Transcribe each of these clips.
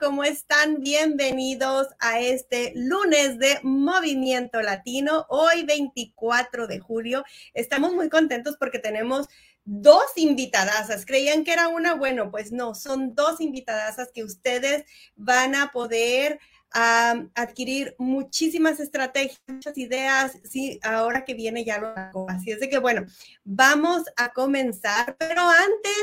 ¿Cómo están? Bienvenidos a este lunes de Movimiento Latino, hoy 24 de julio. Estamos muy contentos porque tenemos dos invitadasas. Creían que era una, bueno, pues no, son dos invitadasas que ustedes van a poder adquirir muchísimas estrategias, muchas ideas, sí, ahora que viene ya lo hago. Así es de que, bueno, vamos a comenzar, pero antes,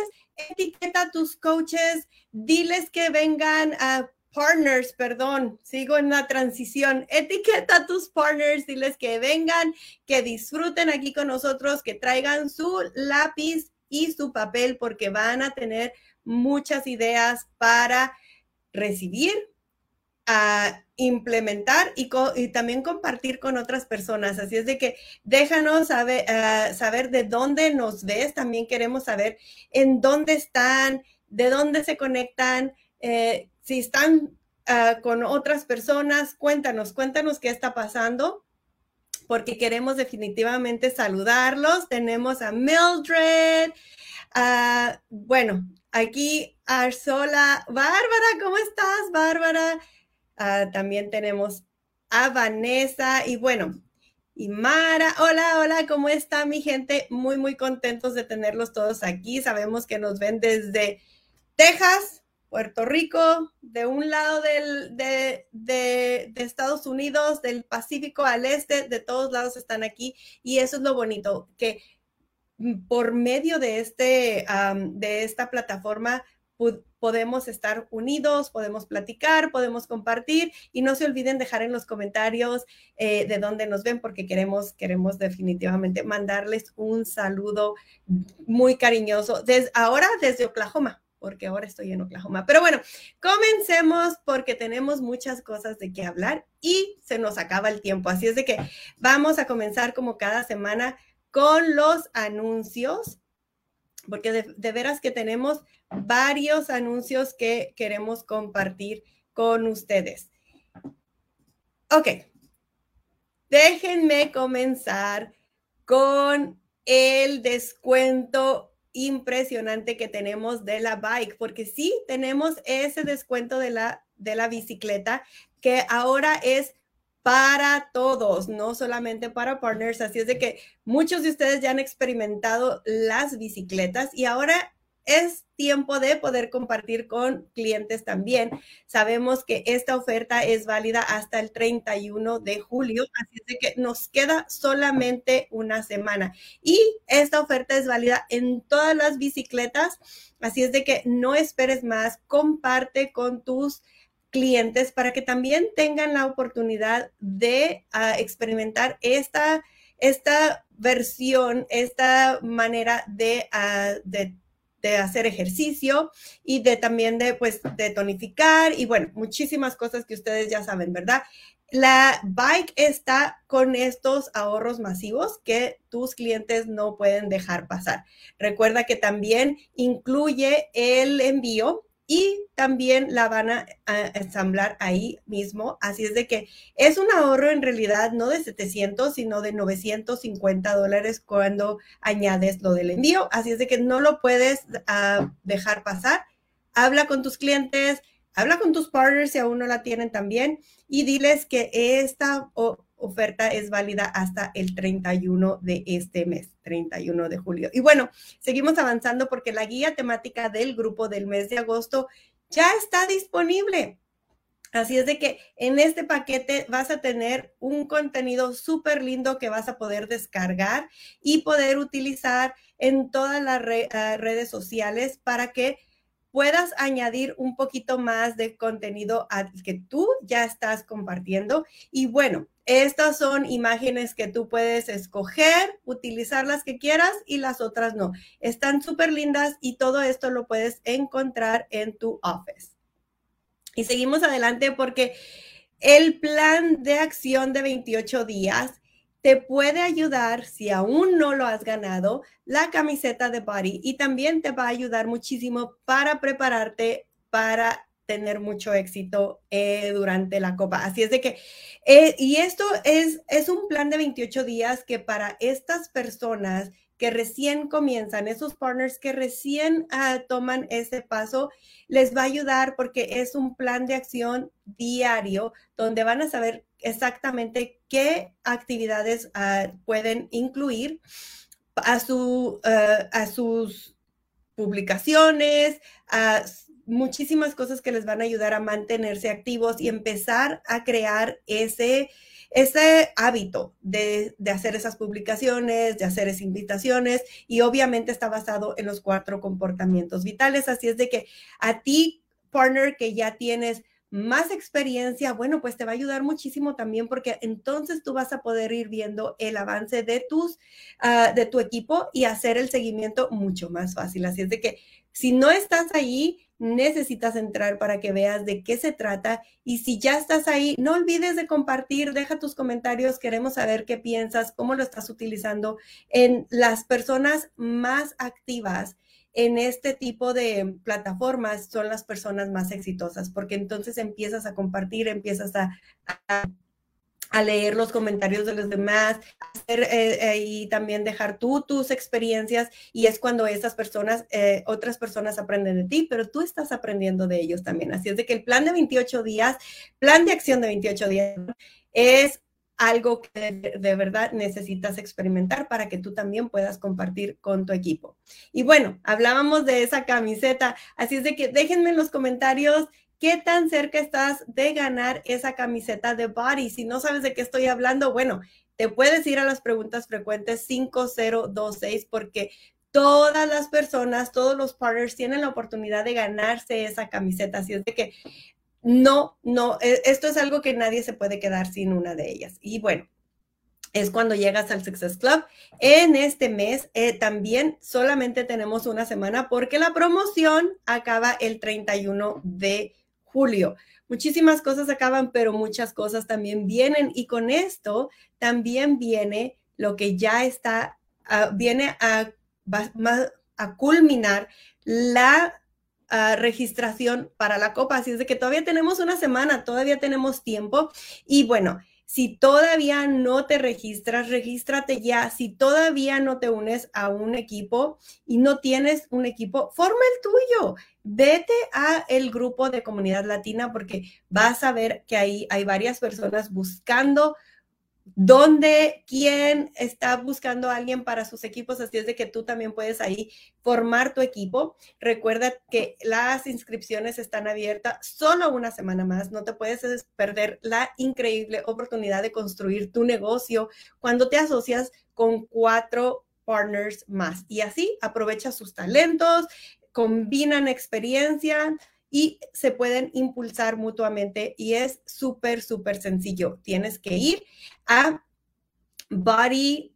etiqueta a tus coaches, diles que vengan a partners, perdón, sigo en la transición. Etiqueta a tus partners, diles que vengan, que disfruten aquí con nosotros, que traigan su lápiz y su papel porque van a tener muchas ideas para recibir, a implementar y, también compartir con otras personas. Así es de que déjanos saber, ah, saber de dónde nos ves. También queremos saber en dónde están, de dónde se conectan, eh, si están ah, con otras personas. Cuéntanos, cuéntanos qué está pasando porque queremos definitivamente saludarlos. Tenemos a Mildred. Ah, bueno, aquí Arzola. Bárbara, ¿cómo estás, Bárbara? Ah, también tenemos a Vanessa y bueno, y Mara. Hola, hola, ¿cómo está mi gente? Muy, muy contentos de tenerlos todos aquí. Sabemos que nos ven desde Texas, Puerto Rico, de un lado del, de, de, Estados Unidos, del Pacífico al este, de todos lados están aquí. Y eso es lo bonito, que por medio de, este, de esta plataforma podemos estar unidos, podemos platicar, podemos compartir y no se olviden dejar en los comentarios eh, de dónde nos ven porque queremos, queremos definitivamente mandarles un saludo muy cariñoso desde ahora desde Oklahoma porque ahora estoy en Oklahoma. Pero bueno, comencemos porque tenemos muchas cosas de qué hablar y se nos acaba el tiempo. Así es de que vamos a comenzar como cada semana con los anuncios porque de, veras que tenemos varios anuncios que queremos compartir con ustedes. Ok, déjenme comenzar con el descuento impresionante que tenemos de la bike, porque sí tenemos ese descuento de la, de la bicicleta que ahora es para todos, no solamente para partners. Así es de que muchos de ustedes ya han experimentado las bicicletas y ahora es tiempo de poder compartir con clientes también. Sabemos que esta oferta es válida hasta el 31 de julio, así es de que nos queda solamente una semana. Y esta oferta es válida en todas las bicicletas, así es de que no esperes más, comparte con tus clientes para que también tengan la oportunidad de ah, experimentar esta, esta versión, esta manera ah, de, de, hacer ejercicio y de también de, pues, de tonificar y bueno, muchísimas cosas que ustedes ya saben, ¿verdad? La bike está con estos ahorros masivos que tus clientes no pueden dejar pasar. Recuerda que también incluye el envío y también la van a, ensamblar ahí mismo. Así es de que es un ahorro en realidad no de 700, sino de 950 dólares cuando añades lo del envío. Así es de que no lo puedes ah, dejar pasar. Habla con tus clientes, habla con tus partners si aún no la tienen también y diles que esta oferta es válida hasta el 31 de este mes, 31 de julio. Y bueno, seguimos avanzando porque la guía temática del grupo del mes de agosto ya está disponible. Así es de que en este paquete vas a tener un contenido súper lindo que vas a poder descargar y poder utilizar en todas las ah, redes sociales para que puedas añadir un poquito más de contenido al que tú ya estás compartiendo. Y bueno, estas son imágenes que tú puedes escoger, utilizar las que quieras y las otras no. Están súper lindas y todo esto lo puedes encontrar en tu office. Y seguimos adelante porque el plan de acción de 28 días te puede ayudar, si aún no lo has ganado, la camiseta de Body y también te va a ayudar muchísimo para prepararte para tener mucho éxito eh, durante la copa. Así es de que, eh, y esto es, es un plan de 28 días que para estas personas que recién comienzan, esos partners que recién uh, toman ese paso, les va a ayudar porque es un plan de acción diario donde van a saber exactamente qué actividades uh, pueden incluir a, su, uh, a sus publicaciones, a muchísimas cosas que les van a ayudar a mantenerse activos y empezar a crear ese, ese hábito de, de, hacer esas publicaciones, de hacer esas invitaciones y obviamente está basado en los cuatro comportamientos vitales. Así es de que a ti, partner, que ya tienes más experiencia, bueno, pues te va a ayudar muchísimo también porque entonces tú vas a poder ir viendo el avance de tus, uh, de tu equipo y hacer el seguimiento mucho más fácil. Así es de que si no estás ahí, necesitas entrar para que veas de qué se trata. Y si ya estás ahí, no olvides de compartir, deja tus comentarios, queremos saber qué piensas, cómo lo estás utilizando en las personas más activas en este tipo de plataformas son las personas más exitosas, porque entonces empiezas a compartir, empiezas a, a leer los comentarios de los demás hacer, eh, eh, y también dejar tú tus experiencias y es cuando esas personas, eh, otras personas aprenden de ti, pero tú estás aprendiendo de ellos también. Así es de que el plan de 28 días, plan de acción de 28 días es algo que de, verdad necesitas experimentar para que tú también puedas compartir con tu equipo. Y bueno, hablábamos de esa camiseta, así es de que déjenme en los comentarios ¿Qué tan cerca estás de ganar esa camiseta de body? Si no sabes de qué estoy hablando, bueno, te puedes ir a las preguntas frecuentes 5026 porque todas las personas, todos los partners tienen la oportunidad de ganarse esa camiseta. Así es de que no, no, e, esto es algo que nadie se puede quedar sin una de ellas. Y bueno, es cuando llegas al Success Club. En este mes eh, también solamente tenemos una semana porque la promoción acaba el 31 de julio. Muchísimas cosas acaban, pero muchas cosas también vienen y con esto también viene lo que ya está, uh, viene a, culminar la uh, registración para la copa. Así es de que todavía tenemos una semana, todavía tenemos tiempo y bueno. Si todavía no te registras, regístrate ya. Si todavía no te unes a un equipo y no tienes un equipo, forma el tuyo vete a el grupo de comunidad latina porque vas a ver que ahí hay varias personas buscando dónde, quién está buscando a alguien para sus equipos, así es de que tú también puedes ahí formar tu equipo. Recuerda que las inscripciones están abiertas solo una semana más, no te puedes perder la increíble oportunidad de construir tu negocio cuando te asocias con cuatro partners más. Y así aprovecha sus talentos, combinan experiencia y se pueden impulsar mutuamente y es súper, súper sencillo. Tienes que ir a Body,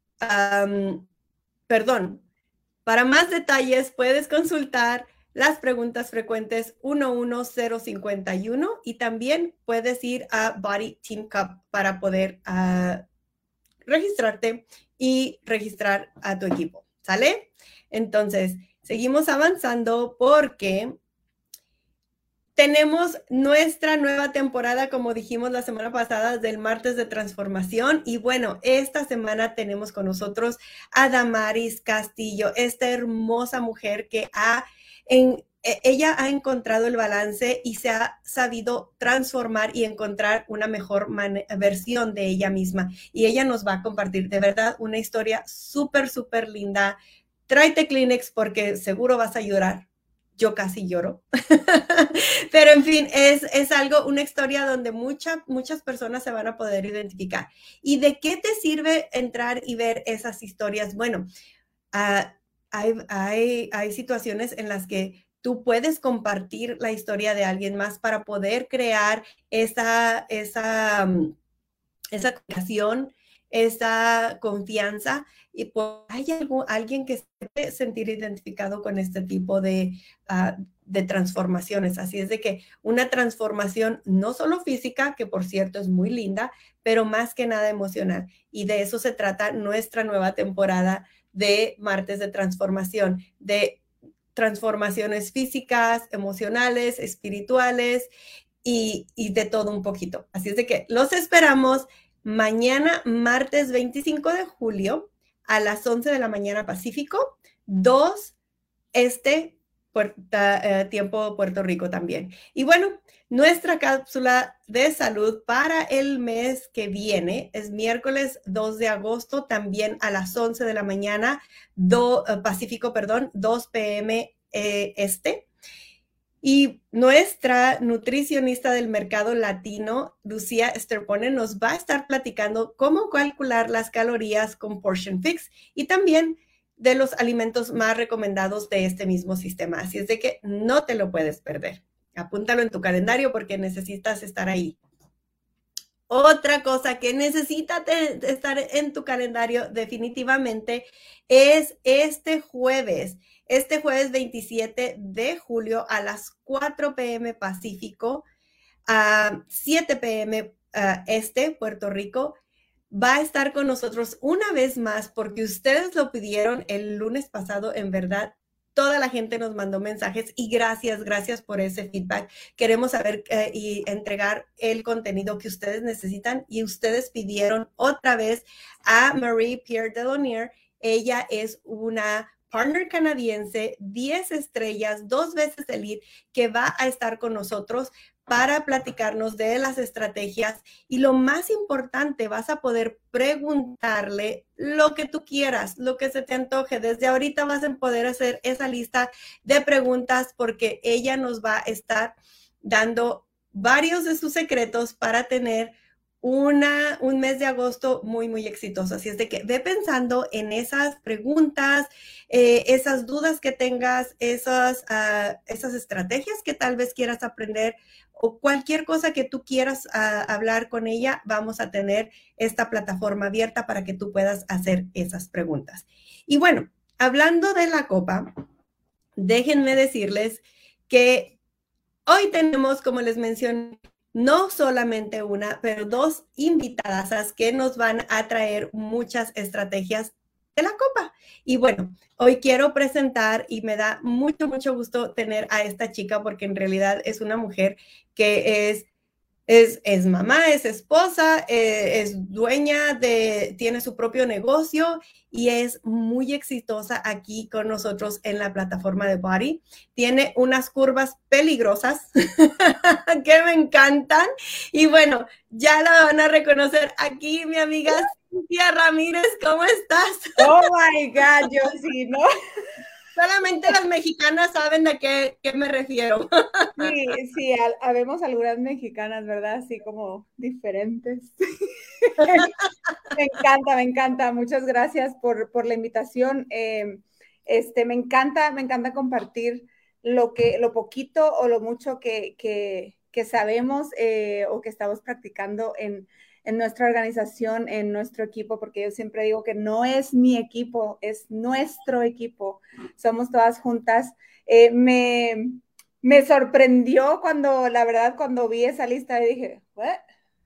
perdón, para más detalles puedes consultar las preguntas frecuentes 11051 y también puedes ir a Body Team Cup para poder uh, registrarte y registrar a tu equipo. ¿Sale? Entonces, Seguimos avanzando porque tenemos nuestra nueva temporada, como dijimos la semana pasada, del martes de transformación. Y bueno, esta semana tenemos con nosotros a Damaris Castillo, esta hermosa mujer que ha, e, ella ha encontrado el balance y se ha sabido transformar y encontrar una mejor versión de ella misma. Y ella nos va a compartir de verdad una historia súper, súper linda tráete Kleenex porque seguro vas a llorar. Yo casi lloro. Pero en fin, es, es, algo, una historia donde mucha, muchas personas se van a poder identificar. ¿Y de qué te sirve entrar y ver esas historias? Bueno, uh, hay, hay, hay situaciones en las que tú puedes compartir la historia de alguien más para poder crear esa, esa, mm, esa esa confianza y pues hay alguien que se puede sentir identificado con este tipo de, uh, de transformaciones. Así es de que una transformación no solo física, que por cierto es muy linda, pero más que nada emocional. Y de eso se trata nuestra nueva temporada de Martes de Transformación, de transformaciones físicas, emocionales, espirituales y, y de todo un poquito. Así es de que los esperamos mañana, martes 25 de julio, a las 11 de la mañana Pacífico, 2 este eh, tiempo Puerto Rico también. Y bueno, nuestra cápsula de salud para el mes que viene es miércoles 2 de agosto, también a las 11 de la mañana, eh, Pacífico, perdón, 2 p.m. Eh, este. Y nuestra nutricionista del mercado latino, Lucía Esterpone, nos va a estar platicando cómo calcular las calorías con Portion Fix y también de los alimentos más recomendados de este mismo sistema. Así es de que no te lo puedes perder. Apúntalo en tu calendario porque necesitas estar ahí. Otra cosa que necesita estar en tu calendario definitivamente es este jueves este jueves 27 de julio a las 4 pm Pacífico, a 7 pm Este, Puerto Rico, va a estar con nosotros una vez más porque ustedes lo pidieron el lunes pasado, en verdad. Toda la gente nos mandó mensajes y gracias, gracias por ese feedback. Queremos saber eh, y entregar el contenido que ustedes necesitan y ustedes pidieron otra vez a Marie Pierre Delonier. Ella es una partner canadiense, 10 estrellas, dos veces el que va a estar con nosotros para platicarnos de las estrategias y lo más importante, vas a poder preguntarle lo que tú quieras, lo que se te antoje. Desde ahorita vas a poder hacer esa lista de preguntas porque ella nos va a estar dando varios de sus secretos para tener una, un mes de agosto muy, muy exitoso. Así es de que ve pensando en esas preguntas, eh, esas dudas que tengas, esas, ah, esas estrategias que tal vez quieras aprender o cualquier cosa que tú quieras ah, hablar con ella, vamos a tener esta plataforma abierta para que tú puedas hacer esas preguntas. Y bueno, hablando de la copa, déjenme decirles que hoy tenemos, como les mencioné, no solamente una, pero dos invitadas que nos van a traer muchas estrategias de la copa. Y bueno, hoy quiero presentar y me da mucho, mucho gusto tener a esta chica porque en realidad es una mujer que es es, mamá, es esposa, eh, es dueña de, tiene su propio negocio y es muy exitosa aquí con nosotros en la plataforma de Body. Tiene unas curvas peligrosas que me encantan y bueno, ya la van a reconocer aquí, mi amiga Cintia Ramírez, ¿cómo estás? Oh my God, yo sí, ¿no? Solamente las mexicanas saben de qué, me refiero. Sí, sí, habemos algunas mexicanas, ¿verdad? Así como diferentes. me encanta, me encanta. Muchas gracias por, la invitación. Em, este, me encanta, me encanta compartir lo que, lo poquito o lo mucho que, que, sabemos eh, o que estamos practicando en, en nuestra organización, en nuestro equipo, porque yo siempre digo que no es mi equipo, es nuestro equipo. Somos todas juntas. Eh, me, me sorprendió cuando, la verdad, cuando vi esa lista y dije, ¿what?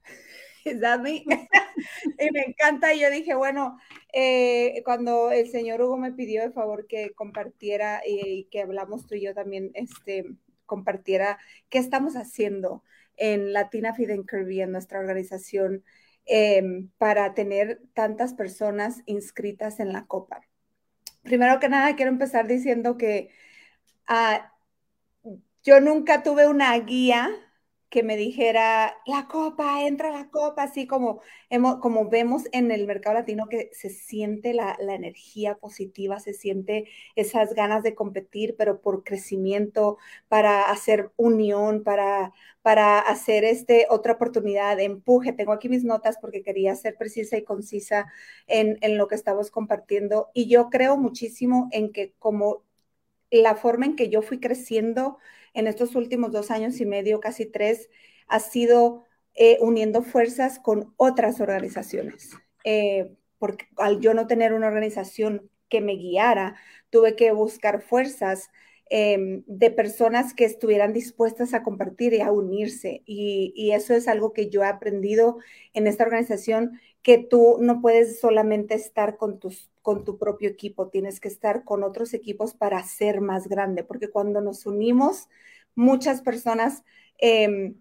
¿Es that me? y me encanta. Y yo dije, bueno, eh, cuando el señor Hugo me pidió de favor que compartiera y, que hablamos tú y yo también, este, compartiera qué estamos haciendo en Latina Feed and en nuestra organización, em, para tener tantas personas inscritas en la Copa. Primero que nada, quiero empezar diciendo que ah, yo nunca tuve una guía que me dijera, la copa, entra la copa, así como, como vemos en el mercado latino que se siente la, la, energía positiva, se siente esas ganas de competir, pero por crecimiento, para hacer unión, para, para hacer este, otra oportunidad empuje. Tengo aquí mis notas porque quería ser precisa y concisa en, en lo que estamos compartiendo. Y yo creo muchísimo en que como la forma en que yo fui creciendo, en estos últimos dos años y medio, casi tres, ha sido eh, uniendo fuerzas con otras organizaciones. Eh, porque al yo no tener una organización que me guiara, tuve que buscar fuerzas em, de personas que estuvieran dispuestas a compartir y a unirse. Y, y, eso es algo que yo he aprendido en esta organización, que tú no puedes solamente estar con, tus, con tu propio equipo, tienes que estar con otros equipos para ser más grande, porque cuando nos unimos, muchas personas em,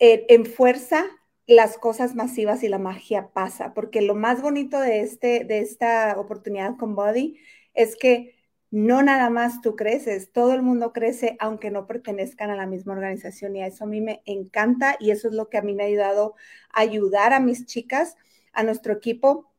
en fuerza las cosas masivas y la magia pasa, porque lo más bonito de, este, de esta oportunidad con Body es que no nada más tú creces, todo el mundo crece aunque no pertenezcan a la misma organización y a eso a mí me encanta y eso es lo que a mí me ha ayudado a ayudar a mis chicas, a nuestro equipo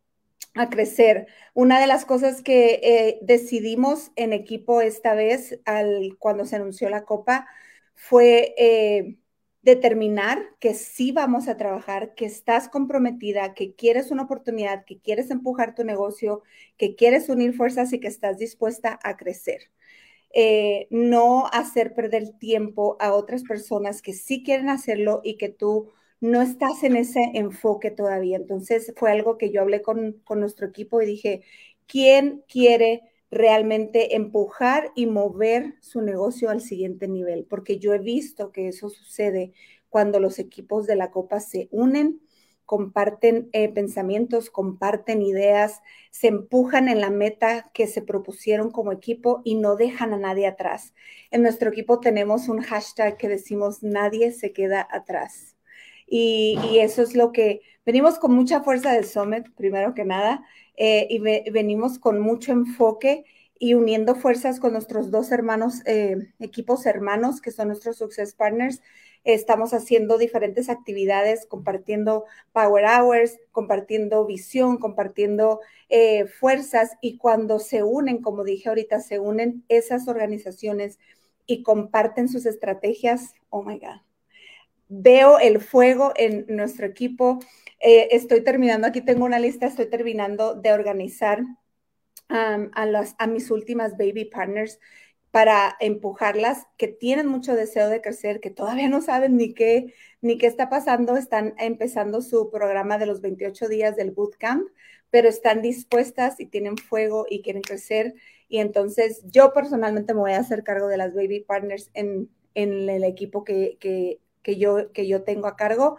a crecer. Una de las cosas que eh, decidimos en equipo esta vez al, cuando se anunció la copa fue eh, determinar que sí vamos a trabajar, que estás comprometida, que quieres una oportunidad, que quieres empujar tu negocio, que quieres unir fuerzas y que estás dispuesta a crecer. Eh, no hacer perder tiempo a otras personas que sí quieren hacerlo y que tú no estás en ese enfoque todavía. Entonces fue algo que yo hablé con, nuestro equipo y dije, ¿quién quiere realmente empujar y mover su negocio al siguiente nivel, porque yo he visto que eso sucede cuando los equipos de la Copa se unen, comparten eh, pensamientos, comparten ideas, se empujan en la meta que se propusieron como equipo y no dejan a nadie atrás. En nuestro equipo tenemos un hashtag que decimos nadie se queda atrás. Y, eso es lo que venimos con mucha fuerza del Summit, primero que nada, eh, y venimos con mucho enfoque y uniendo fuerzas con nuestros dos hermanos, eh, equipos hermanos, que son nuestros Success Partners. Estamos haciendo diferentes actividades, compartiendo Power Hours, compartiendo visión, compartiendo eh, fuerzas y cuando se unen, como dije ahorita, se unen esas organizaciones y comparten sus estrategias, oh my God, veo el fuego en nuestro equipo, eh, estoy terminando, aquí tengo una lista, estoy terminando de organizar a, las, a mis últimas baby partners para empujarlas, que tienen mucho deseo de crecer, que todavía no saben ni qué, ni qué está pasando, están empezando su programa de los 28 días del bootcamp, pero están dispuestas y tienen fuego y quieren crecer. Y entonces yo personalmente me voy a hacer cargo de las baby partners en, en el equipo que, que, que, yo, que yo tengo a cargo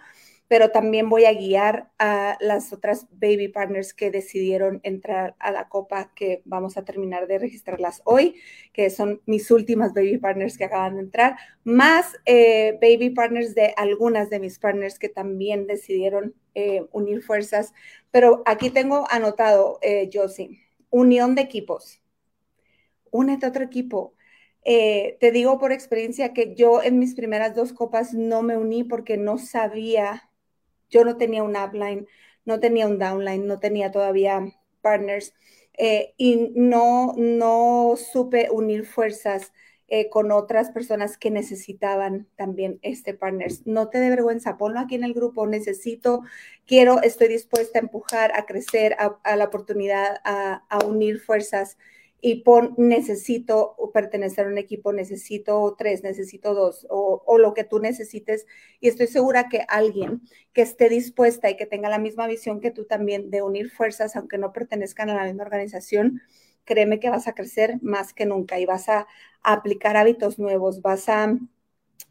pero también voy a guiar a las otras baby partners que decidieron entrar a la copa, que vamos a terminar de registrarlas hoy, que son mis últimas baby partners que acaban de entrar, más eh, baby partners de algunas de mis partners que también decidieron eh, unir fuerzas. Pero aquí tengo anotado, eh, Josie, unión de equipos. Únete a otro equipo. Eh, te digo por experiencia que yo en mis primeras dos copas no me uní porque no sabía yo no tenía un upline, no tenía un downline, no tenía todavía partners eh, y no, no supe unir fuerzas eh, con otras personas que necesitaban también este partners. No te dé vergüenza, ponlo aquí en el grupo, necesito, quiero, estoy dispuesta a empujar, a crecer, a, la oportunidad, a, a unir fuerzas y pon necesito pertenecer a un equipo, necesito tres, necesito dos o, lo que tú necesites. Y estoy segura que alguien que esté dispuesta y que tenga la misma visión que tú también de unir fuerzas, aunque no pertenezcan a la misma organización, créeme que vas a crecer más que nunca y vas a, aplicar hábitos nuevos, vas a,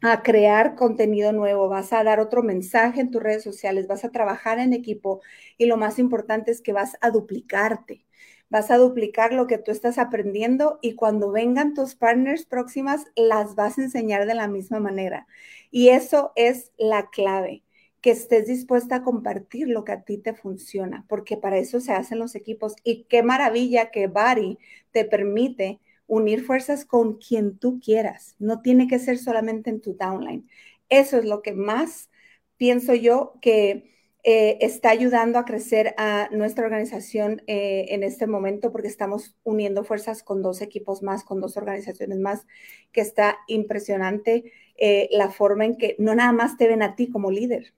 a crear contenido nuevo, vas a dar otro mensaje en tus redes sociales, vas a trabajar en equipo y lo más importante es que vas a duplicarte vas a duplicar lo que tú estás aprendiendo y cuando vengan tus partners próximas, las vas a enseñar de la misma manera. Y eso es la clave, que estés dispuesta a compartir lo que a ti te funciona, porque para eso se hacen los equipos. Y qué maravilla que Bari te permite unir fuerzas con quien tú quieras. No tiene que ser solamente en tu downline. Eso es lo que más pienso yo que eh, está ayudando a crecer a nuestra organización eh, en este momento porque estamos uniendo fuerzas con dos equipos más, con dos organizaciones más, que está impresionante eh, la forma en que no nada más te ven a ti como líder,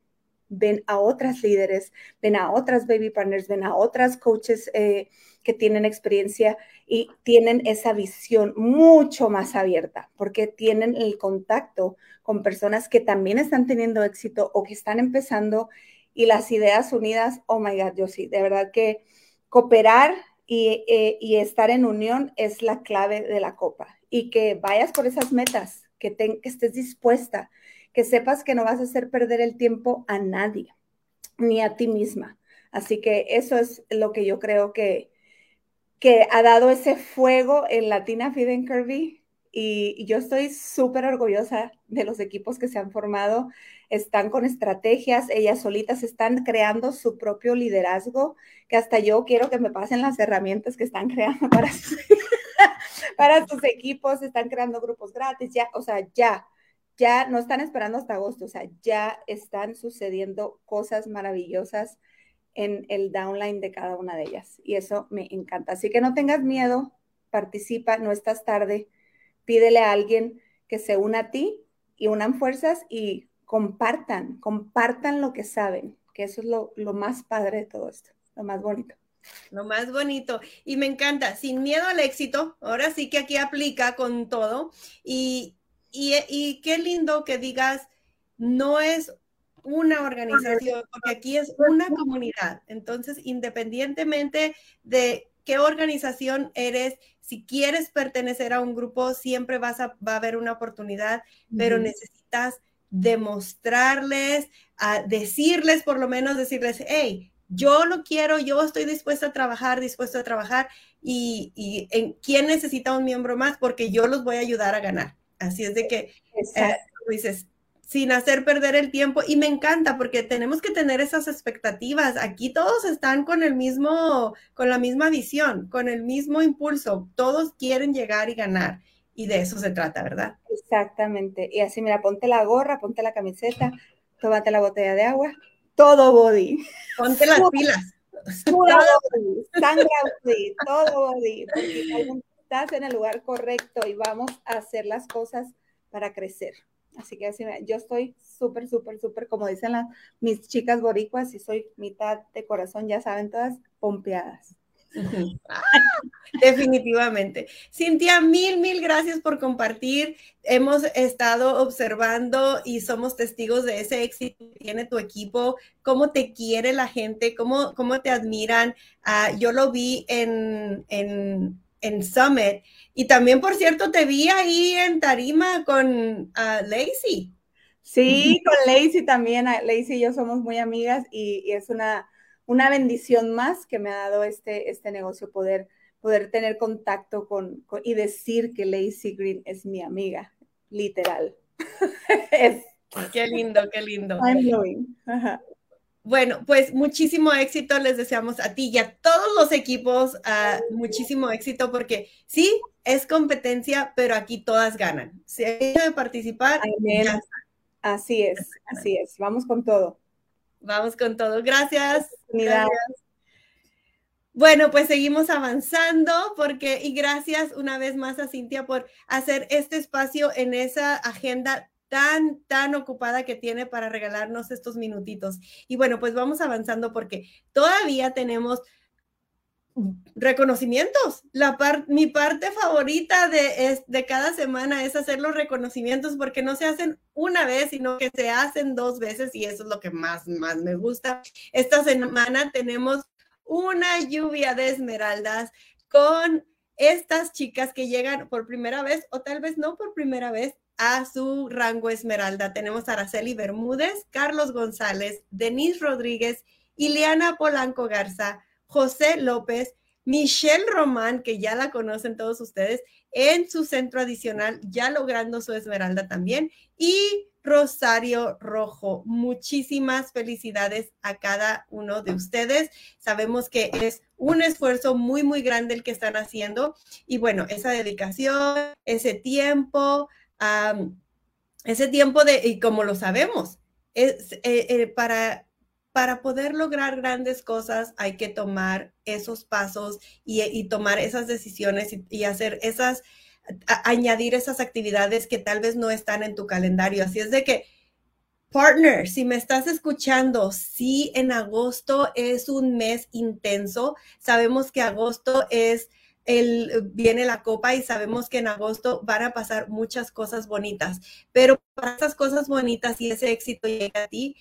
ven a otras líderes, ven a otras baby partners, ven a otras coaches que tienen experiencia y tienen esa visión mucho más abierta porque tienen el contacto con personas que también están teniendo éxito o que están empezando y las ideas unidas, oh my God, yo sí, de verdad que cooperar y, eh, estar en unión es la clave de la copa y que vayas por esas metas, que, que estés dispuesta, que sepas que no vas a hacer perder el tiempo a nadie, ni a ti misma. Así que eso es lo que yo creo que, que ha dado ese fuego en Latina Feed Y, yo estoy súper orgullosa de los equipos que se han formado. Están con estrategias, ellas solitas están creando su propio liderazgo, que hasta yo quiero que me pasen las herramientas que están creando para sus, para sus equipos, están creando grupos gratis, ya, o sea, ya, ya no están esperando hasta agosto, o sea, ya están sucediendo cosas maravillosas en el downline de cada una de ellas. Y eso me encanta. Así que no tengas miedo, participa, no estás tarde pídele a alguien que se una a ti y unan fuerzas y compartan, compartan lo que saben, que eso es lo, más padre de todo esto, lo más bonito. Lo más bonito. Y me encanta, sin miedo al éxito, ahora sí que aquí aplica con todo. Y, y, y qué lindo que digas, no es una organización, porque aquí es una comunidad. Entonces, independientemente de qué organización eres, si quieres pertenecer a un grupo, siempre vas a, va a haber una oportunidad, pero necesitas demostrarles, a decirles, por lo menos decirles, hey, yo lo quiero, yo estoy dispuesta a trabajar, dispuesto a trabajar y, y en quién necesita un miembro más porque yo los voy a ayudar a ganar. Así es de que, eh, dices, sin hacer perder el tiempo. Y me encanta porque tenemos que tener esas expectativas. Aquí todos están con el mismo, con la misma visión, con el mismo impulso. Todos quieren llegar y ganar. Y de eso se trata, ¿verdad? Exactamente. Y así, mira, ponte la gorra, ponte la camiseta, tómate la botella de agua, todo body. Ponte las pilas. todo body, todo body. Porque estás en el lugar correcto y vamos a hacer las cosas para crecer. Así que así, yo estoy súper, súper, súper, como dicen las, mis chicas boricuas, y soy mitad de corazón, ya saben todas, pompeadas. Definitivamente. Cintia, mil, mil gracias por compartir. Hemos estado observando y somos testigos de ese éxito que tiene tu equipo, cómo te quiere la gente, cómo, cómo te admiran. Ah, yo lo vi en, en, en Summit y también, por cierto, te vi ahí en Tarima con uh, Lacey. Sí, con Lacey también. Lacey y yo somos muy amigas y, es una, una bendición más que me ha dado este, este negocio poder, poder tener contacto con, y decir que Lacey Green es mi amiga, literal. Qué lindo, qué lindo. I'm. Bueno, pues muchísimo éxito les deseamos a ti y a todos los equipos, uh, muchísimo éxito porque sí, es competencia, pero aquí todas ganan. Si hay que participar, así es, así es. Vamos con todo. Vamos con todo. Gracias. Gracias. Bueno, pues seguimos avanzando porque y gracias una vez más a Cintia por hacer este espacio en esa agenda tan, tan ocupada que tiene para regalarnos estos minutitos. Y bueno, pues vamos avanzando porque todavía tenemos reconocimientos. La mi parte favorita de, de cada semana es hacer los reconocimientos porque no se hacen una vez, sino que se hacen dos veces y eso es lo que más, más me gusta. Esta semana tenemos una lluvia de esmeraldas con estas chicas que llegan por primera vez o tal vez no por primera vez a su rango Esmeralda. Tenemos a Araceli Bermúdez, Carlos González, Denise Rodríguez, Ileana Polanco Garza, José López, Michelle Román, que ya la conocen todos ustedes, en su centro adicional, ya logrando su Esmeralda también, y Rosario Rojo. Muchísimas felicidades a cada uno de ustedes. Sabemos que es un esfuerzo muy, muy grande el que están haciendo y bueno, esa dedicación, ese tiempo, ese tiempo de, y como lo sabemos, es, eh, eh, para, para poder lograr grandes cosas hay que tomar esos pasos y, tomar esas decisiones y, hacer esas, añadir esas actividades que tal vez no están en tu calendario. Así es de que, partner, si me estás escuchando, sí, en agosto es un mes intenso. Sabemos que agosto es el, viene la copa y sabemos que en agosto van a pasar muchas cosas bonitas, pero para esas cosas bonitas y ese éxito llega a ti,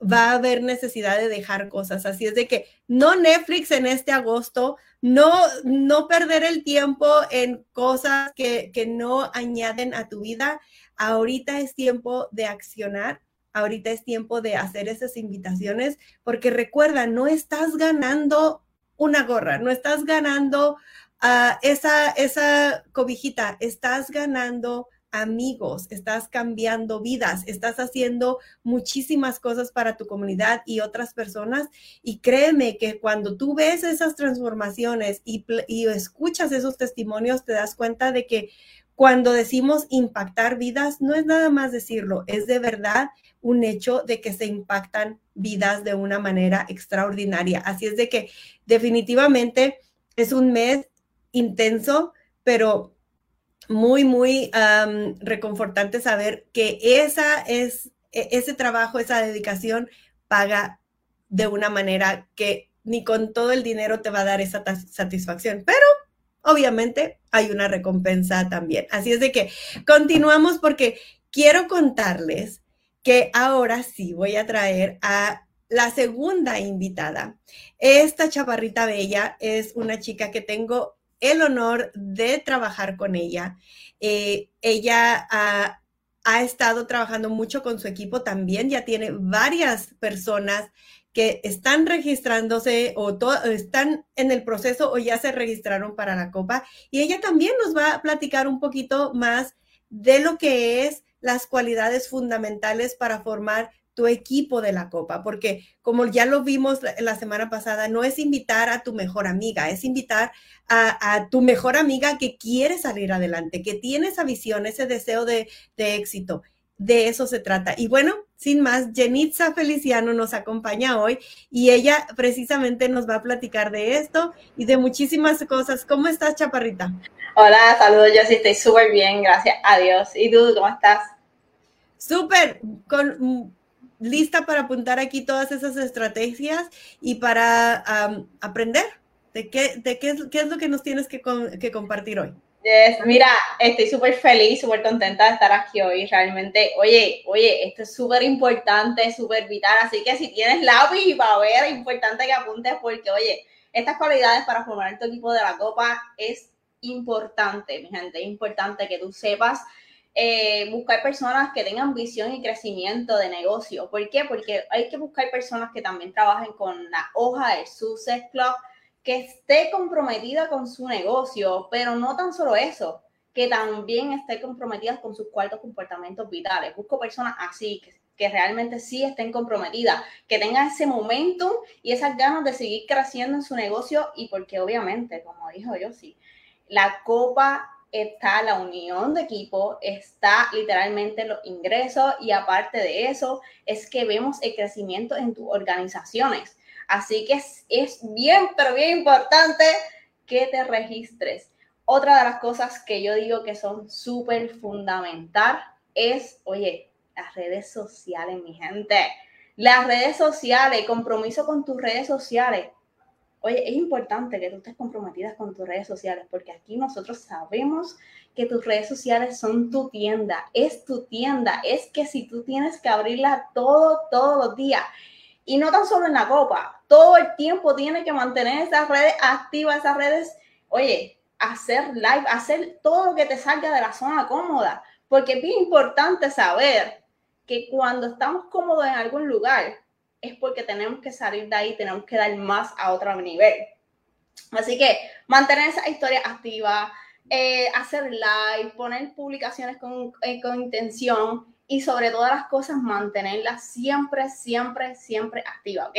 va a haber necesidad de dejar cosas. Así es de que no Netflix en este agosto, no, no perder el tiempo en cosas que, que no añaden a tu vida. Ahorita es tiempo de accionar, ahorita es tiempo de hacer esas invitaciones, porque recuerda, no estás ganando una gorra, no estás ganando ah, esa, esa cobijita, estás ganando amigos, estás cambiando vidas, estás haciendo muchísimas cosas para tu comunidad y otras personas. Y créeme que cuando tú ves esas transformaciones y, y escuchas esos testimonios, te das cuenta de que cuando decimos impactar vidas, no es nada más decirlo, es de verdad un hecho de que se impactan vidas de una manera extraordinaria. Así es de que definitivamente es un mes intenso, pero muy, muy reconfortante saber que esa es, e, ese trabajo, esa dedicación paga de una manera que ni con todo el dinero te va a dar esa satisfacción, pero obviamente hay una recompensa también. Así es de que continuamos porque quiero contarles que ahora sí voy a traer a la segunda invitada. Esta chaparrita bella es una chica que tengo el honor de trabajar con ella. Eh, ella ha, estado trabajando mucho con su equipo también, ya tiene varias personas que están registrándose o están en el proceso o ya se registraron para la copa. Y ella también nos va a platicar un poquito más de lo que es las cualidades fundamentales para formar tu equipo de la copa, porque como ya lo vimos la, semana pasada, no es invitar a tu mejor amiga, es invitar a, tu mejor amiga que quiere salir adelante, que tiene esa visión, ese deseo de, éxito. De eso se trata. Y bueno, sin más, Jenitza Feliciano nos acompaña hoy y ella precisamente nos va a platicar de esto y de muchísimas cosas. ¿Cómo estás, Chaparrita? Hola, saludos, yo sí estoy súper bien, gracias a Dios. ¿Y tú, cómo estás? Súper, con lista para apuntar aquí todas esas estrategias y para aprender de, qué, es lo que nos tienes que, compartir hoy. mira, estoy súper feliz, súper contenta de estar aquí hoy. Realmente, oye, oye, esto es súper importante, súper vital. Así que si tienes lápiz y ver, es importante que apuntes porque, oye, estas cualidades para formar tu equipo de la copa es importante, mi gente. Es importante que tú sepas eh, buscar personas que tengan visión y crecimiento de negocio. ¿Por qué? Porque hay que buscar personas que también trabajen con la hoja del Success Club, que esté comprometida con su negocio, pero no tan solo eso, que también esté comprometida con sus cuartos comportamientos vitales. Busco personas así, que, que realmente sí estén comprometidas, que tengan ese momentum y esas ganas de seguir creciendo en su negocio y porque obviamente, como dijo yo, sí, la copa está la unión de equipo, está literalmente los ingresos y aparte de eso es que vemos el crecimiento en tus organizaciones. Así que es, bien, pero bien importante que te registres. Otra de las cosas que yo digo que son súper fundamental es, oye, las redes sociales, mi gente. Las redes sociales, compromiso con tus redes sociales. Oye, es importante que tú estés comprometida con tus redes sociales, porque aquí nosotros sabemos que tus redes sociales son tu tienda, es tu tienda, es que si tú tienes que abrirla todo, todos los días, y no tan solo en la copa, todo el tiempo tienes que mantener esas redes activas, esas redes, oye, hacer live, hacer todo lo que te salga de la zona cómoda, porque es bien importante saber que cuando estamos cómodos en algún lugar, es porque tenemos que salir de ahí, tenemos que dar más a otro nivel. Así que mantener esa historia activa, eh, hacer live, poner publicaciones con, eh, con intención y sobre todas las cosas mantenerla siempre, siempre, siempre activa, ¿ok?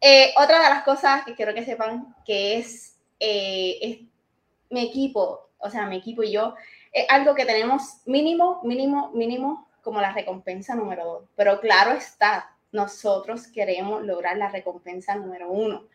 Eh, otra de las cosas que quiero que sepan que es, es mi equipo, o sea, mi equipo y yo, es algo que tenemos mínimo, mínimo, mínimo como la recompensa número dos. Pero claro está, nosotros queremos lograr la recompensa número uno.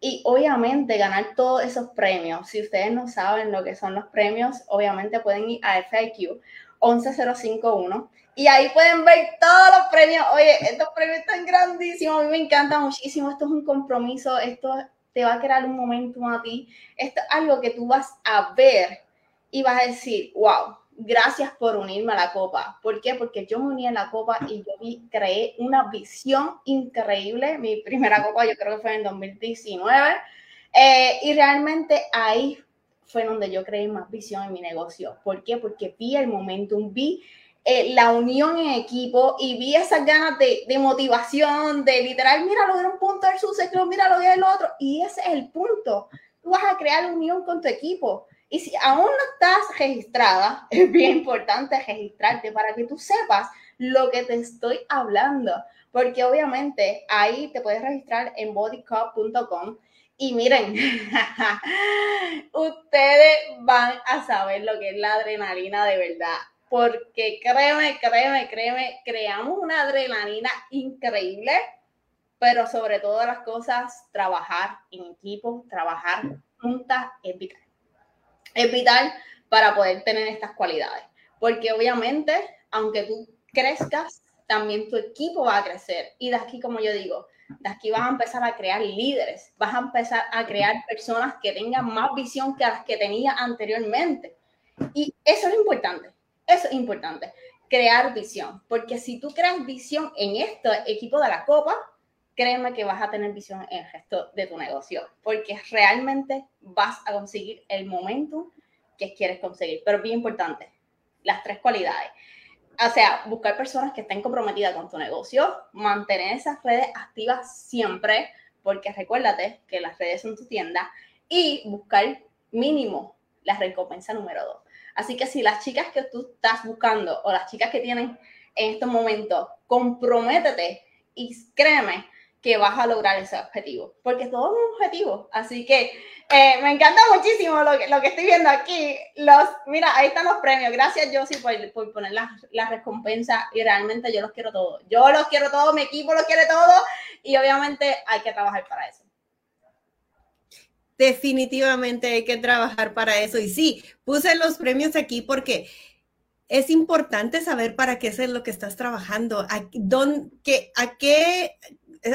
Y obviamente ganar todos esos premios. Si ustedes no saben lo que son los premios, obviamente pueden ir a FIQ 11051 y ahí pueden ver todos los premios. Oye, estos premios están grandísimos, a mí me encanta muchísimo. Esto es un compromiso, esto te va a crear un momento a ti. Esto es algo que tú vas a ver y vas a decir, wow, gracias por unirme a la copa. ¿Por qué? Porque yo me uní a la copa y yo vi, creé una visión increíble. Mi primera copa yo creo que fue en 2019. Eh, y realmente ahí fue donde yo creé más visión en mi negocio. ¿Por qué? Porque vi el momentum, vi eh, la unión en equipo y vi esas ganas de, de motivación, de literal, mira, logré un punto del suceso, mira, logré el otro. Y ese es el punto tú vas a crear unión con tu equipo. Y si aún no estás registrada, es bien importante registrarte para que tú sepas lo que te estoy hablando. Porque obviamente ahí te puedes registrar en bodycup.com y miren, ustedes van a saber lo que es la adrenalina de verdad. Porque créeme, créeme, créeme, creamos una adrenalina increíble, pero sobre todas las cosas, trabajar en equipo, trabajar juntas es vital. Es vital para poder tener estas cualidades. Porque obviamente, aunque tú crezcas, también tu equipo va a crecer. Y de aquí, como yo digo, de aquí vas a empezar a crear líderes, vas a empezar a crear personas que tengan más visión que las que tenía anteriormente. Y eso es importante, eso es importante, crear visión, porque si tú creas visión en este equipo de la copa, créeme que vas a tener visión en el resto de tu negocio, porque realmente vas a conseguir el momento que quieres conseguir. Pero bien importante, las tres cualidades o sea, buscar personas que estén comprometidas con tu negocio, mantener esas redes activas siempre, porque recuérdate que las redes son tu tienda, y buscar mínimo la recompensa número dos. Así que si las chicas que tú estás buscando o las chicas que tienen en estos momentos, comprométete y créeme que vas a lograr ese objetivo, porque todo es un objetivo. Así que eh, me encanta muchísimo lo que, lo que estoy viendo aquí. Los, mira, ahí están los premios. Gracias, Josie, por, por poner las la recompensas y realmente yo los quiero todos. Yo los quiero todos, mi equipo los quiere todos y obviamente hay que trabajar para eso. Definitivamente hay que trabajar para eso. Y sí, puse los premios aquí porque es importante saber para qué es lo que estás trabajando, a, qué, a qué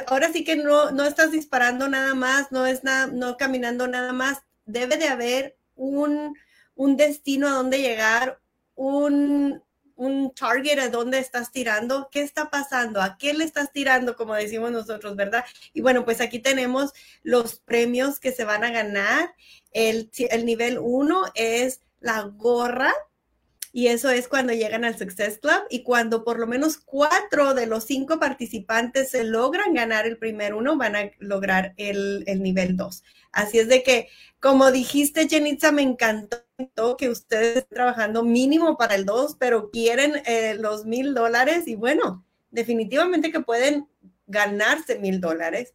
ahora sí que no, no estás disparando nada más, no es nada, no caminando nada más. Debe de haber un, un destino a donde llegar, un, un target a dónde estás tirando, qué está pasando, a qué le estás tirando, como decimos nosotros, ¿verdad? Y bueno, pues aquí tenemos los premios que se van a ganar. El, el nivel uno es la gorra y eso es cuando llegan al Success Club y cuando por lo menos cuatro de los cinco participantes se logran ganar el primer uno, van a lograr el, nivel dos. Así es de que, como dijiste, Jenitza, me encantó que ustedes estén trabajando mínimo para el dos, pero quieren eh, los mil dólares y bueno, definitivamente que pueden ganarse mil dólares.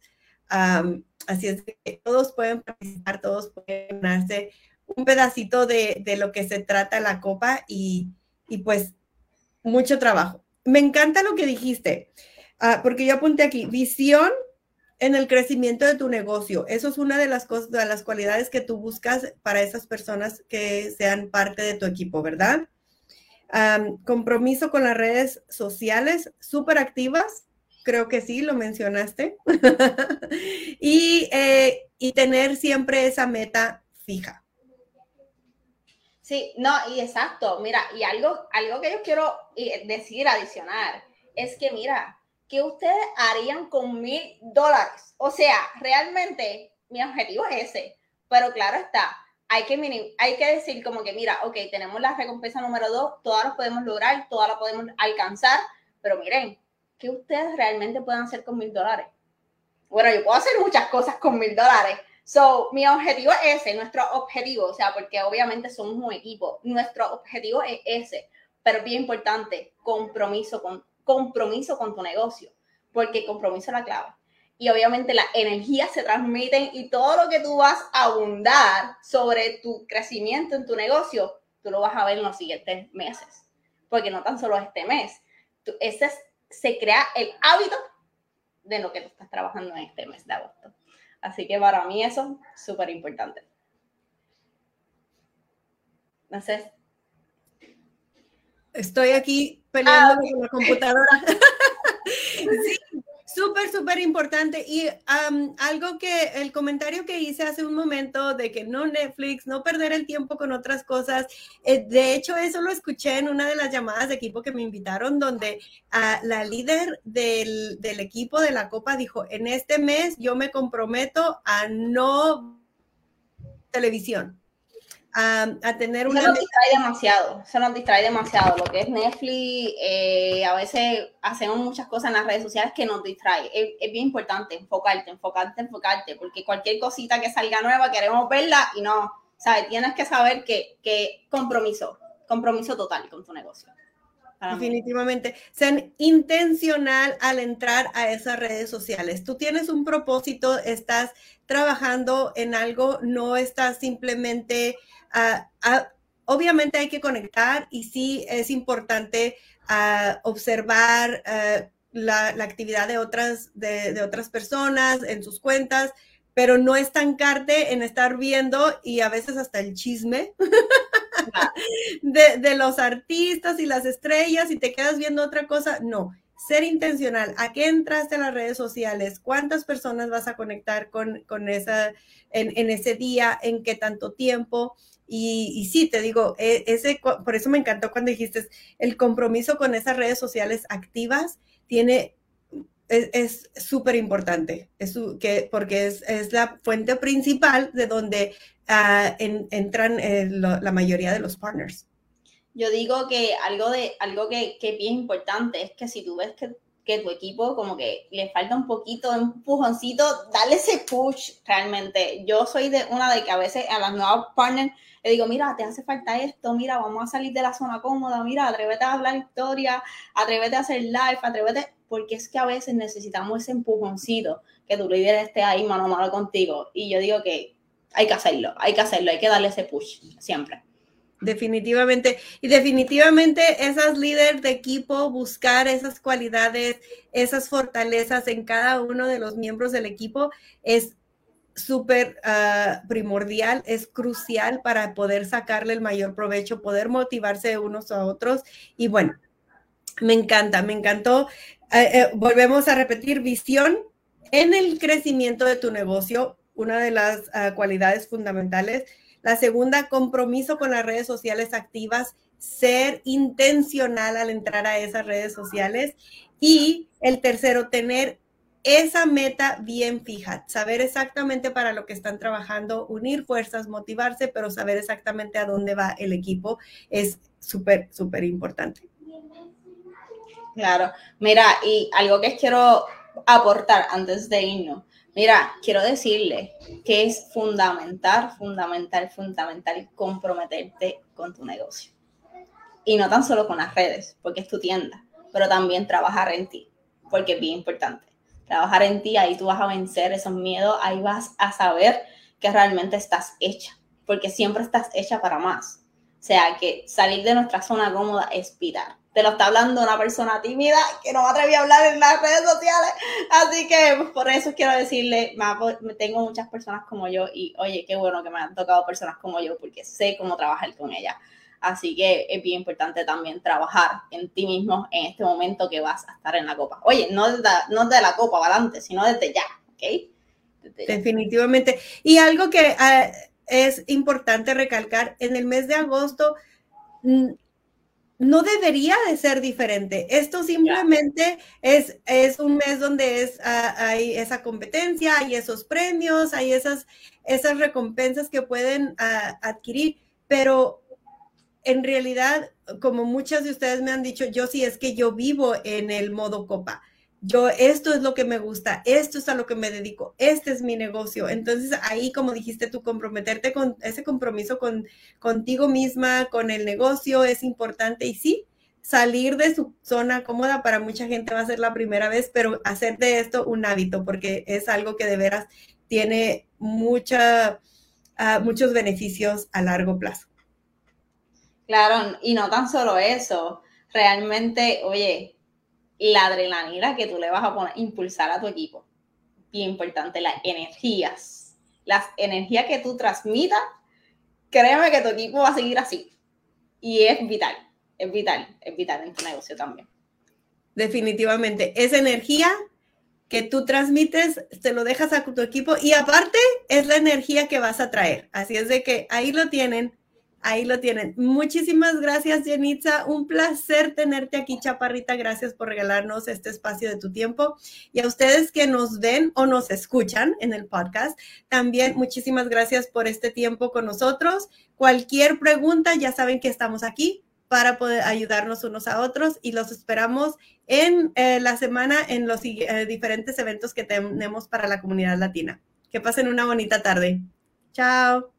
así es que todos pueden participar, todos pueden ganarse un pedacito de, lo que se trata la copa y, pues mucho trabajo. Me encanta lo que dijiste, ah, porque yo apunté aquí, visión en el crecimiento de tu negocio. Eso es una de las cosas, de las cualidades que tú buscas para esas personas que sean parte de tu equipo, ¿verdad? compromiso con las redes sociales, súper activas, creo que sí, lo mencionaste. y, eh, y tener siempre esa meta fija. Sí, no, y exacto, mira, y algo, algo que yo quiero eh, decir adicional es que, mira, ¿qué ustedes harían con mil dólares? O sea, realmente mi objetivo es ese, pero claro está, hay que, hay que decir como que, mira, ok, tenemos la recompensa número dos, todas lo podemos lograr, todas lo podemos alcanzar, pero miren, ¿qué ustedes realmente pueden hacer con mil dólares? Bueno, yo puedo hacer muchas cosas con mil dólares, So, mi objetivo es ese, nuestro objetivo, o sea, porque obviamente somos un equipo, nuestro objetivo es ese, pero bien importante, compromiso con, compromiso con tu negocio, porque compromiso es la clave. Y obviamente la energía se transmiten y todo lo que tú vas a abundar sobre tu crecimiento en tu negocio, tú lo vas a ver en los siguientes meses, porque no tan solo este mes, ese se crea el hábito de lo que tú estás trabajando en este mes de agosto. Así que para mí eso es súper importante. No sé. Estoy aquí peleando ah, con la computadora. sí, Súper, súper importante. Y algo que el comentario que hice hace un momento de que no Netflix, no perder el tiempo con otras cosas. Eh, de hecho, eso lo escuché en una de las llamadas de equipo que me invitaron, donde ah, la líder del, del equipo de la Copa dijo, en este mes yo me comprometo a no televisión a, tener una... Eso nos distrae demasiado, eso nos distrae demasiado. Lo que es Netflix, eh, a veces hacemos muchas cosas en las redes sociales que nos distrae. Es, bien importante enfocarte, enfocarte, enfocarte, porque cualquier cosita que salga nueva queremos verla y no, ¿sabes? Tienes que saber que, que compromiso, compromiso total con tu negocio. Definitivamente. Sean intencional al entrar a esas redes sociales. Tú tienes un propósito, estás trabajando en algo, no estás simplemente... Obviamente hay que conectar y sí es importante observar la, actividad de otras, de otras personas en sus cuentas, pero no estancarte en estar viendo y a veces hasta el chisme de, los artistas y las estrellas y te quedas viendo otra cosa. No, ser intencional. ¿A qué entraste a las redes sociales? ¿Cuántas personas vas a conectar con, con esa, en, ese día? ¿En qué tanto tiempo? Y, y, sí, te digo, e, ese, por eso me encantó cuando dijiste, el compromiso con esas redes sociales activas tiene es súper importante, es, que, porque es, es, la fuente principal de donde uh, en, entran eh, lo, la mayoría de los partners. Yo digo que algo, de, algo que, que es importante es que si tú ves que, que, tu equipo como que le falta un poquito de empujoncito, dale ese push realmente. Yo soy de una de que a veces a las nuevas partners le digo, mira, te hace falta esto, mira, vamos a salir de la zona cómoda, mira, atrévete a hablar historia, atrévete a hacer live, atrévete, porque es que a veces necesitamos ese empujoncito, que tu líder esté ahí mano a mano contigo. Y yo digo que hay que hacerlo, hay que hacerlo, hay que darle ese push siempre. Definitivamente. Y definitivamente esas líderes de equipo, buscar esas cualidades, esas fortalezas en cada uno de los miembros del equipo es súper ah, primordial, es crucial para poder sacarle el mayor provecho, poder motivarse unos a otros. Y bueno, me encanta, me encantó eh, eh, volvemos a repetir, visión en el crecimiento de tu negocio, una de las ah, cualidades fundamentales. La segunda, compromiso con las redes sociales activas, ser intencional al entrar a esas redes sociales. Y el tercero, tener esa meta bien fija, saber exactamente para lo que están trabajando, unir fuerzas, motivarse, pero saber exactamente a dónde va el equipo es súper, súper importante. Claro, mira, y algo que quiero aportar antes de irnos. Mira, quiero decirle que es fundamental, fundamental, fundamental comprometerte con tu negocio. Y no tan solo con las redes, porque es tu tienda, pero también trabajar en ti, porque es bien importante. Trabajar en ti, ahí tú vas a vencer esos miedos, ahí vas a saber que realmente estás hecha, porque siempre estás hecha para más. O sea, que salir de nuestra zona cómoda es vital te lo está hablando una persona tímida que no me atreví a hablar en las redes sociales. Así que pues, por eso quiero decirle, tengo muchas personas como yo y oye, qué bueno que me han tocado personas como yo porque sé cómo trabajar con ellas. Así que es bien importante también trabajar en ti mismo en este momento que vas a estar en la copa. Oye, no de, no de la copa adelante, sino desde ya, ¿ok? Definitivamente. Y algo que ah, es importante recalcar, en el mes de agosto mm, no debería de ser diferente. Esto simplemente es, es un mes donde es, ah, hay esa competencia, hay esos premios, hay esas, esas recompensas que pueden ah, adquirir, pero en realidad, como muchas de ustedes me han dicho, yo sí es que yo vivo en el modo copa yo esto es lo que me gusta, esto es a lo que me dedico, este es mi negocio. Entonces ahí, como dijiste tú, comprometerte con ese compromiso con contigo misma, con el negocio es importante y sí, salir de su zona cómoda para mucha gente va a ser la primera vez, pero hacer de esto un hábito porque es algo que de veras tiene mucha, ah, muchos beneficios a largo plazo. Claro, y no tan solo eso, realmente, oye, la adrenalina que tú le vas a impulsar a tu equipo. Bien importante, las energías. Las energías que tú transmitas, créeme que tu equipo va a seguir así. Y es vital, es vital, es vital en tu negocio también. Definitivamente, esa energía que tú transmites, te lo dejas a tu equipo y aparte es la energía que vas a traer. Así es de que ahí lo tienen Ahí lo tienen. Muchísimas gracias, Jenitza. Un placer tenerte aquí, Chaparrita. Gracias por regalarnos este espacio de tu tiempo. Y a ustedes que nos ven o nos escuchan en el podcast, también muchísimas gracias por este tiempo con nosotros. Cualquier pregunta, ya saben que estamos aquí para poder ayudarnos unos a otros y los esperamos en eh, la semana en los eh, diferentes eventos que tenemos para la comunidad latina. Que pasen una bonita tarde. Chao.